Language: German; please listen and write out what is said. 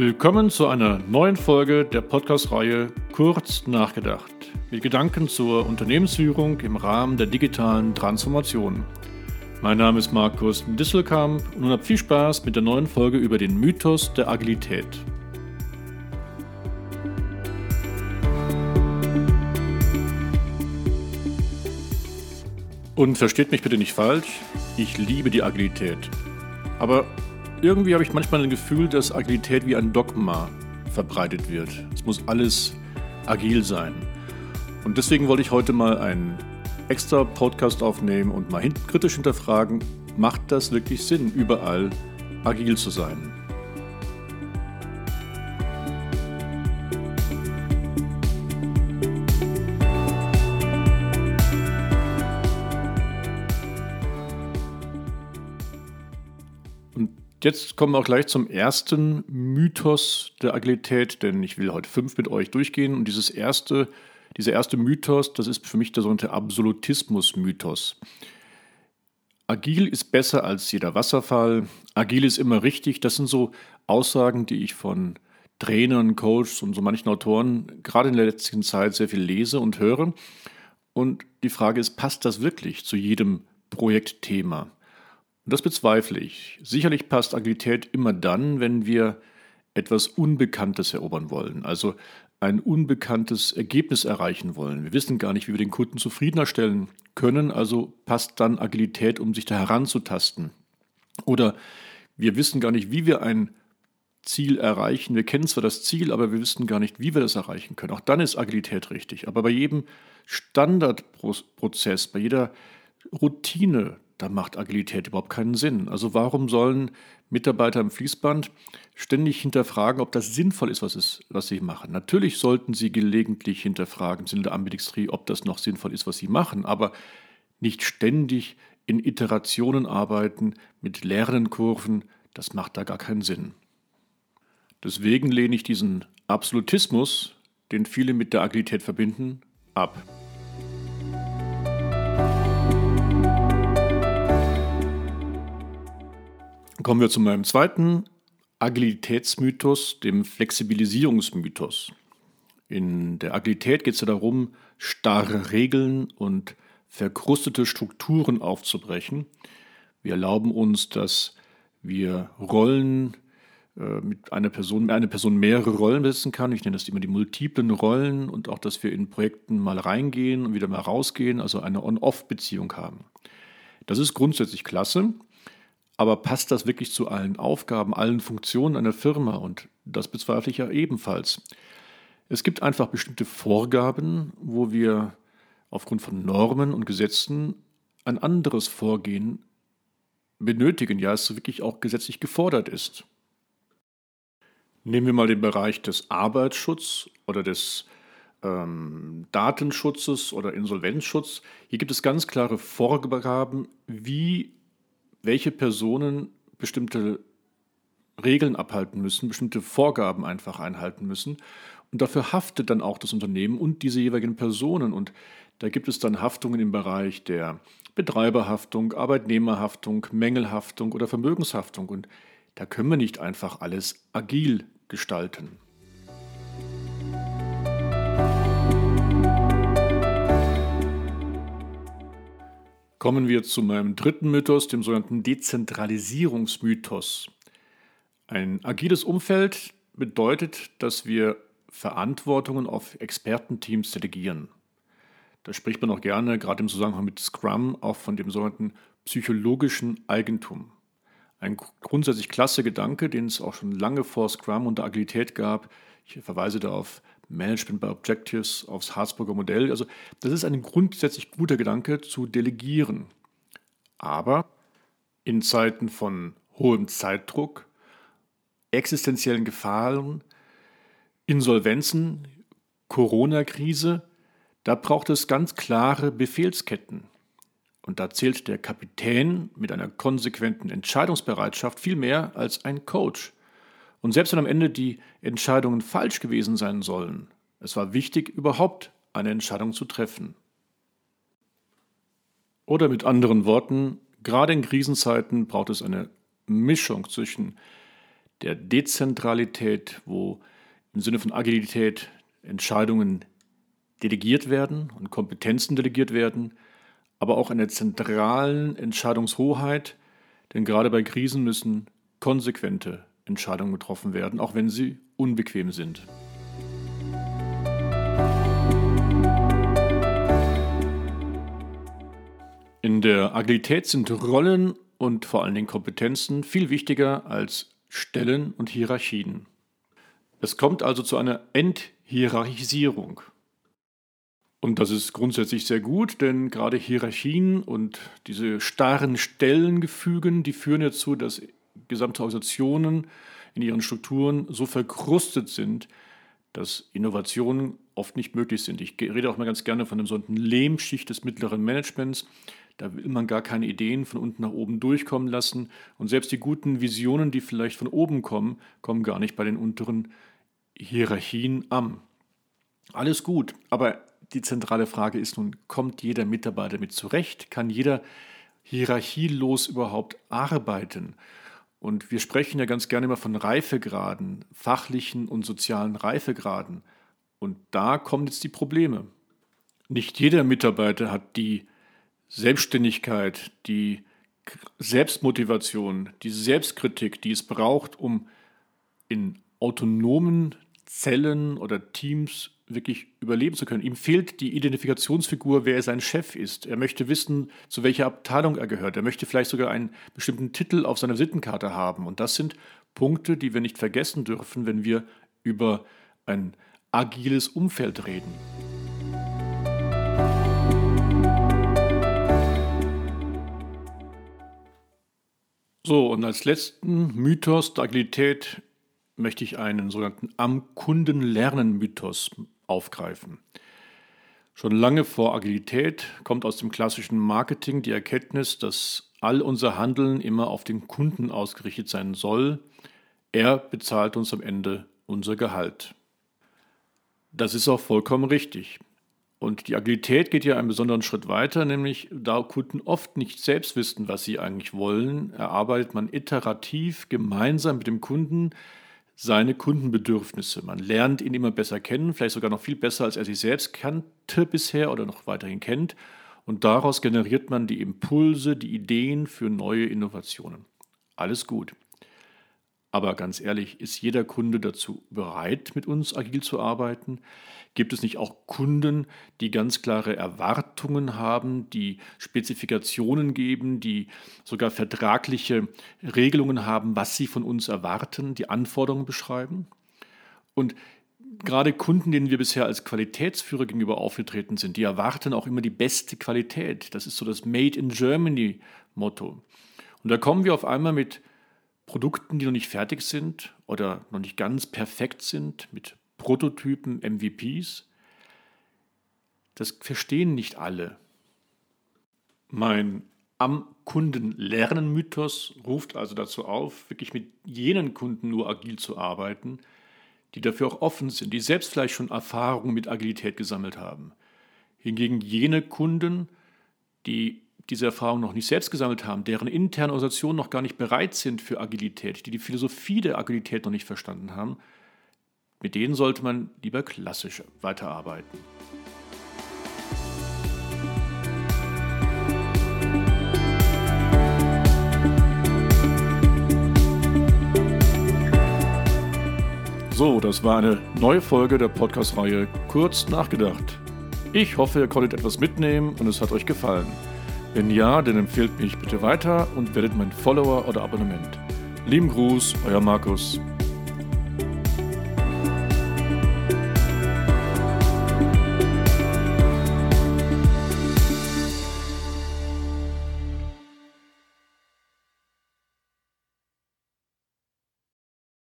Willkommen zu einer neuen Folge der Podcast-Reihe Kurz nachgedacht mit Gedanken zur Unternehmensführung im Rahmen der digitalen Transformation. Mein Name ist Markus Disselkamp und nun habt viel Spaß mit der neuen Folge über den Mythos der Agilität. Und versteht mich bitte nicht falsch, ich liebe die Agilität. Aber irgendwie habe ich manchmal ein Gefühl, dass Agilität wie ein Dogma verbreitet wird. Es muss alles agil sein. Und deswegen wollte ich heute mal einen extra Podcast aufnehmen und mal kritisch hinterfragen, macht das wirklich Sinn, überall agil zu sein? Jetzt kommen wir auch gleich zum ersten Mythos der Agilität, denn ich will heute fünf mit euch durchgehen. Und dieses erste, dieser erste Mythos, das ist für mich der sogenannte Absolutismus-Mythos. Agil ist besser als jeder Wasserfall. Agil ist immer richtig. Das sind so Aussagen, die ich von Trainern, Coaches und so manchen Autoren gerade in der letzten Zeit sehr viel lese und höre. Und die Frage ist, passt das wirklich zu jedem Projektthema? Und das bezweifle ich. Sicherlich passt Agilität immer dann, wenn wir etwas Unbekanntes erobern wollen, also ein unbekanntes Ergebnis erreichen wollen. Wir wissen gar nicht, wie wir den Kunden zufriedener stellen können, also passt dann Agilität, um sich da heranzutasten. Oder wir wissen gar nicht, wie wir ein Ziel erreichen. Wir kennen zwar das Ziel, aber wir wissen gar nicht, wie wir das erreichen können. Auch dann ist Agilität richtig. Aber bei jedem Standardprozess, bei jeder Routine, da macht Agilität überhaupt keinen Sinn. Also warum sollen Mitarbeiter im Fließband ständig hinterfragen, ob das sinnvoll ist, was, ist, was sie machen? Natürlich sollten sie gelegentlich hinterfragen im Sinne der Ambidextrie, ob das noch sinnvoll ist, was sie machen, aber nicht ständig in Iterationen arbeiten mit Lernkurven, das macht da gar keinen Sinn. Deswegen lehne ich diesen Absolutismus, den viele mit der Agilität verbinden, ab. Kommen wir zu meinem zweiten Agilitätsmythos, dem Flexibilisierungsmythos. In der Agilität geht es ja darum, starre Regeln und verkrustete Strukturen aufzubrechen. Wir erlauben uns, dass wir Rollen äh, mit einer Person, eine Person mehrere Rollen besitzen kann. Ich nenne das immer die multiplen Rollen und auch, dass wir in Projekten mal reingehen und wieder mal rausgehen, also eine On-Off-Beziehung haben. Das ist grundsätzlich klasse. Aber passt das wirklich zu allen Aufgaben, allen Funktionen einer Firma? Und das bezweifle ich ja ebenfalls. Es gibt einfach bestimmte Vorgaben, wo wir aufgrund von Normen und Gesetzen ein anderes Vorgehen benötigen, ja, es wirklich auch gesetzlich gefordert ist. Nehmen wir mal den Bereich des Arbeitsschutzes oder des ähm, Datenschutzes oder Insolvenzschutz. Hier gibt es ganz klare Vorgaben, wie welche Personen bestimmte Regeln abhalten müssen, bestimmte Vorgaben einfach einhalten müssen. Und dafür haftet dann auch das Unternehmen und diese jeweiligen Personen. Und da gibt es dann Haftungen im Bereich der Betreiberhaftung, Arbeitnehmerhaftung, Mängelhaftung oder Vermögenshaftung. Und da können wir nicht einfach alles agil gestalten. Kommen wir zu meinem dritten Mythos, dem sogenannten Dezentralisierungsmythos. Ein agiles Umfeld bedeutet, dass wir Verantwortungen auf Expertenteams delegieren. Da spricht man auch gerne, gerade im Zusammenhang mit Scrum, auch von dem sogenannten psychologischen Eigentum. Ein grundsätzlich klasse Gedanke, den es auch schon lange vor Scrum und der Agilität gab. Ich verweise da auf Management by Objectives, aufs Harzburger Modell. Also das ist ein grundsätzlich guter Gedanke zu delegieren. Aber in Zeiten von hohem Zeitdruck, existenziellen Gefahren, Insolvenzen, Corona-Krise, da braucht es ganz klare Befehlsketten. Und da zählt der Kapitän mit einer konsequenten Entscheidungsbereitschaft viel mehr als ein Coach. Und selbst wenn am Ende die Entscheidungen falsch gewesen sein sollen, es war wichtig, überhaupt eine Entscheidung zu treffen. Oder mit anderen Worten, gerade in Krisenzeiten braucht es eine Mischung zwischen der Dezentralität, wo im Sinne von Agilität Entscheidungen delegiert werden und Kompetenzen delegiert werden, aber auch einer zentralen Entscheidungshoheit, denn gerade bei Krisen müssen konsequente Entscheidungen getroffen werden, auch wenn sie unbequem sind. In der Agilität sind Rollen und vor allen Dingen Kompetenzen viel wichtiger als Stellen und Hierarchien. Es kommt also zu einer Enthierarchisierung. Und das ist grundsätzlich sehr gut, denn gerade Hierarchien und diese starren Stellengefügen, die führen dazu, dass gesamte Organisationen in ihren Strukturen so verkrustet sind, dass Innovationen oft nicht möglich sind. Ich rede auch mal ganz gerne von einem solchen Lehmschicht des mittleren Managements. Da will man gar keine Ideen von unten nach oben durchkommen lassen. Und selbst die guten Visionen, die vielleicht von oben kommen, kommen gar nicht bei den unteren Hierarchien an. Alles gut, aber die zentrale Frage ist nun, kommt jeder Mitarbeiter mit zurecht? Kann jeder hierarchielos überhaupt arbeiten? Und wir sprechen ja ganz gerne immer von Reifegraden, fachlichen und sozialen Reifegraden. Und da kommen jetzt die Probleme. Nicht jeder Mitarbeiter hat die Selbstständigkeit, die Selbstmotivation, die Selbstkritik, die es braucht, um in autonomen Zellen oder Teams wirklich überleben zu können. Ihm fehlt die Identifikationsfigur, wer sein Chef ist. Er möchte wissen, zu welcher Abteilung er gehört. Er möchte vielleicht sogar einen bestimmten Titel auf seiner Sittenkarte haben. Und das sind Punkte, die wir nicht vergessen dürfen, wenn wir über ein agiles Umfeld reden. So, und als letzten Mythos der Agilität möchte ich einen sogenannten Am Kunden lernen Mythos aufgreifen. Schon lange vor Agilität kommt aus dem klassischen Marketing die Erkenntnis, dass all unser Handeln immer auf den Kunden ausgerichtet sein soll. Er bezahlt uns am Ende unser Gehalt. Das ist auch vollkommen richtig. Und die Agilität geht ja einen besonderen Schritt weiter, nämlich da Kunden oft nicht selbst wissen, was sie eigentlich wollen, erarbeitet man iterativ gemeinsam mit dem Kunden seine Kundenbedürfnisse. Man lernt ihn immer besser kennen, vielleicht sogar noch viel besser, als er sich selbst kannte bisher oder noch weiterhin kennt. Und daraus generiert man die Impulse, die Ideen für neue Innovationen. Alles gut. Aber ganz ehrlich, ist jeder Kunde dazu bereit, mit uns agil zu arbeiten? Gibt es nicht auch Kunden, die ganz klare Erwartungen haben, die Spezifikationen geben, die sogar vertragliche Regelungen haben, was sie von uns erwarten, die Anforderungen beschreiben? Und gerade Kunden, denen wir bisher als Qualitätsführer gegenüber aufgetreten sind, die erwarten auch immer die beste Qualität. Das ist so das Made in Germany Motto. Und da kommen wir auf einmal mit Produkten, die noch nicht fertig sind oder noch nicht ganz perfekt sind, mit Prototypen, MVPs. Das verstehen nicht alle. Mein am Kunden lernen Mythos ruft also dazu auf, wirklich mit jenen Kunden nur agil zu arbeiten, die dafür auch offen sind, die selbst vielleicht schon Erfahrungen mit Agilität gesammelt haben. Hingegen jene Kunden, die diese Erfahrung noch nicht selbst gesammelt haben, deren interne Organisationen noch gar nicht bereit sind für Agilität, die die Philosophie der Agilität noch nicht verstanden haben, mit denen sollte man lieber klassisch weiterarbeiten. So, das war eine neue Folge der Podcast-Reihe Kurz nachgedacht. Ich hoffe, ihr konntet etwas mitnehmen und es hat euch gefallen. Wenn ja, dann empfehlt mich bitte weiter und werdet mein Follower oder Abonnement. Lieben Gruß, euer Markus.